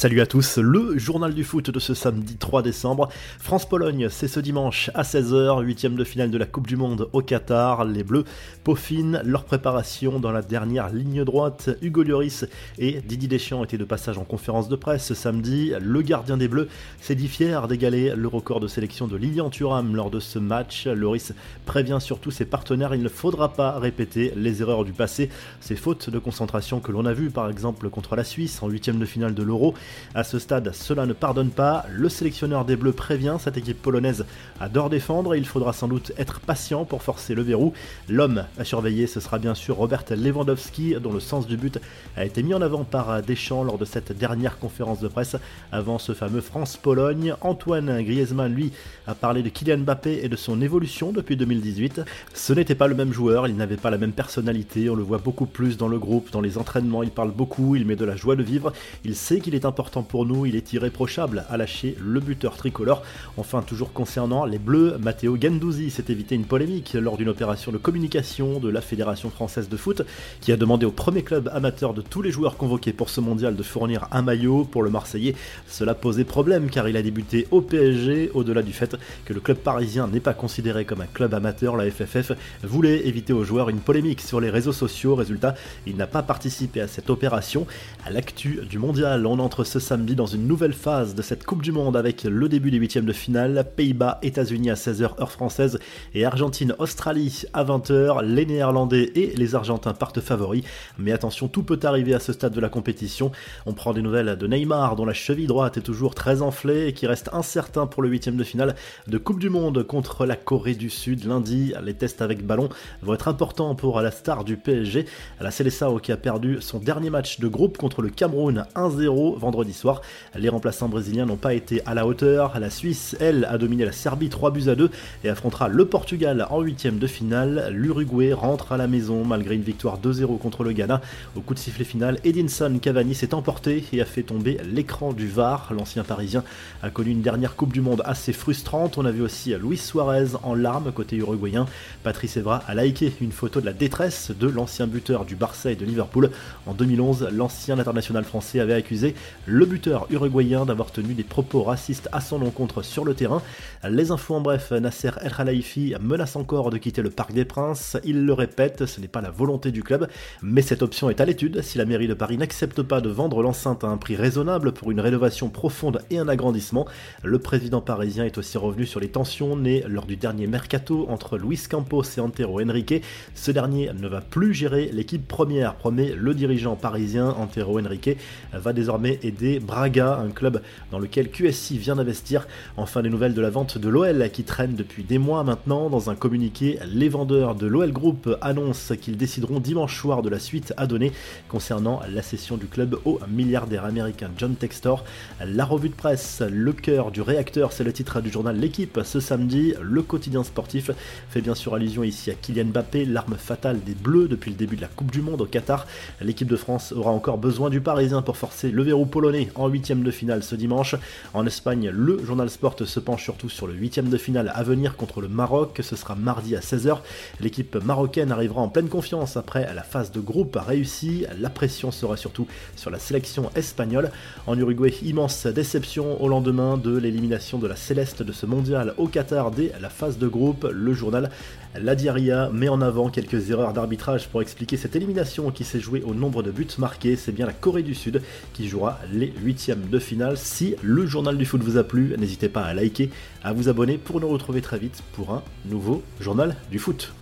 Salut à tous, le journal du foot de ce samedi 3 décembre. France-Pologne, c'est ce dimanche à 16h, huitième de finale de la Coupe du Monde au Qatar. Les Bleus peaufinent leur préparation dans la dernière ligne droite. Hugo Lloris et Didier Deschamps étaient de passage en conférence de presse ce samedi. Le gardien des Bleus s'est dit fier d'égaler le record de sélection de Lilian Thuram lors de ce match. Lloris prévient surtout ses partenaires, il ne faudra pas répéter les erreurs du passé, ces fautes de concentration que l'on a vues par exemple contre la Suisse en huitième de finale de l'Euro. À ce stade, cela ne pardonne pas. Le sélectionneur des Bleus prévient cette équipe polonaise adore défendre il faudra sans doute être patient pour forcer le verrou. L'homme à surveiller, ce sera bien sûr Robert Lewandowski, dont le sens du but a été mis en avant par Deschamps lors de cette dernière conférence de presse avant ce fameux France-Pologne. Antoine Griezmann, lui, a parlé de Kylian Mbappé et de son évolution depuis 2018. Ce n'était pas le même joueur, il n'avait pas la même personnalité, on le voit beaucoup plus dans le groupe, dans les entraînements, il parle beaucoup, il met de la joie de vivre, il sait qu'il est important pour nous, il est irréprochable à lâcher le buteur tricolore. Enfin, toujours concernant les Bleus, Matteo Gendouzi s'est évité une polémique lors d'une opération de communication de la Fédération française de foot qui a demandé au premier club amateur de tous les joueurs convoqués pour ce mondial de fournir un maillot pour le Marseillais. Cela posait problème car il a débuté au PSG, au-delà du fait que le club parisien n'est pas considéré comme un club amateur, la FFF voulait éviter aux joueurs une polémique sur les réseaux sociaux. Résultat, il n'a pas participé à cette opération. À l'actu du mondial, on entre ce samedi dans une nouvelle phase de cette Coupe du Monde avec le début des huitièmes de finale, Pays-Bas, États-Unis à 16h heure française et Argentine-Australie à 20h. Les Néerlandais et les Argentins partent favoris, mais attention, tout peut arriver à ce stade de la compétition. On prend des nouvelles de Neymar dont la cheville droite est toujours très enflée et qui reste incertain pour le huitième de finale de Coupe du Monde contre la Corée du Sud lundi. Les tests avec ballon vont être importants pour la star du PSG, la Célessao qui a perdu son dernier match de groupe contre le Cameroun 1-0 vendredi soir. Les remplaçants brésiliens n'ont pas été à la hauteur. La Suisse, elle, a dominé la Serbie 3 buts à 2 et affrontera le Portugal en huitième de finale. L'Uruguay rentre à la maison malgré une victoire 2-0 contre le Ghana. Au coup de sifflet final, Edinson Cavani s'est emporté et a fait tomber l'écran du VAR. L'ancien parisien a connu une dernière Coupe du Monde assez frustrante. On a vu aussi Luis Suarez en larmes côté uruguayen. Patrice Evra a liké une photo de la détresse de l'ancien buteur du Barça et de Liverpool. En 2011, l'ancien international français avait accusé le buteur uruguayen d'avoir tenu des propos racistes à son encontre sur le terrain. Les infos en bref, Nasser El Khelaifi menace encore de quitter le Parc des Princes. Il le répète, ce n'est pas la volonté du club, mais cette option est à l'étude si la mairie de Paris n'accepte pas de vendre l'enceinte à un prix raisonnable pour une rénovation profonde et un agrandissement. Le président parisien est aussi revenu sur les tensions nées lors du dernier mercato entre Luis Campos et Antero Henrique. Ce dernier ne va plus gérer l'équipe première, promet le dirigeant parisien Antero Henrique, va désormais aider Braga, un club dans lequel QSI vient d'investir. Enfin, des nouvelles de la vente de l'OL qui traîne depuis des mois maintenant. Dans un communiqué, les vendeurs de l'OL Group annoncent qu'ils décideront dimanche soir de la suite à donner concernant la cession du club au milliardaire américain John Textor. La revue de presse, le cœur du réacteur, c'est le titre du journal L'équipe ce samedi. Le quotidien sportif fait bien sûr allusion ici à Kylian Mbappé, l'arme fatale des Bleus depuis le début de la Coupe du Monde au Qatar. L'équipe de France aura encore besoin du Parisien pour forcer le verrou polonais en huitième de finale ce dimanche. En Espagne, le journal Sport se penche surtout sur le huitième de finale à venir contre le Maroc. Ce sera mardi à 16h. L'équipe marocaine arrivera en pleine confiance après la phase de groupe réussie. La pression sera surtout sur la sélection espagnole. En Uruguay, immense déception au lendemain de l'élimination de la Céleste de ce mondial au Qatar dès la phase de groupe. Le journal La Diaria met en avant quelques erreurs d'arbitrage pour expliquer cette élimination qui s'est jouée au nombre de buts marqués. C'est bien la Corée du Sud qui jouera les huitièmes de finale. Si le journal du foot vous a plu, n'hésitez pas à liker, à vous abonner pour nous retrouver très vite pour un nouveau journal du foot.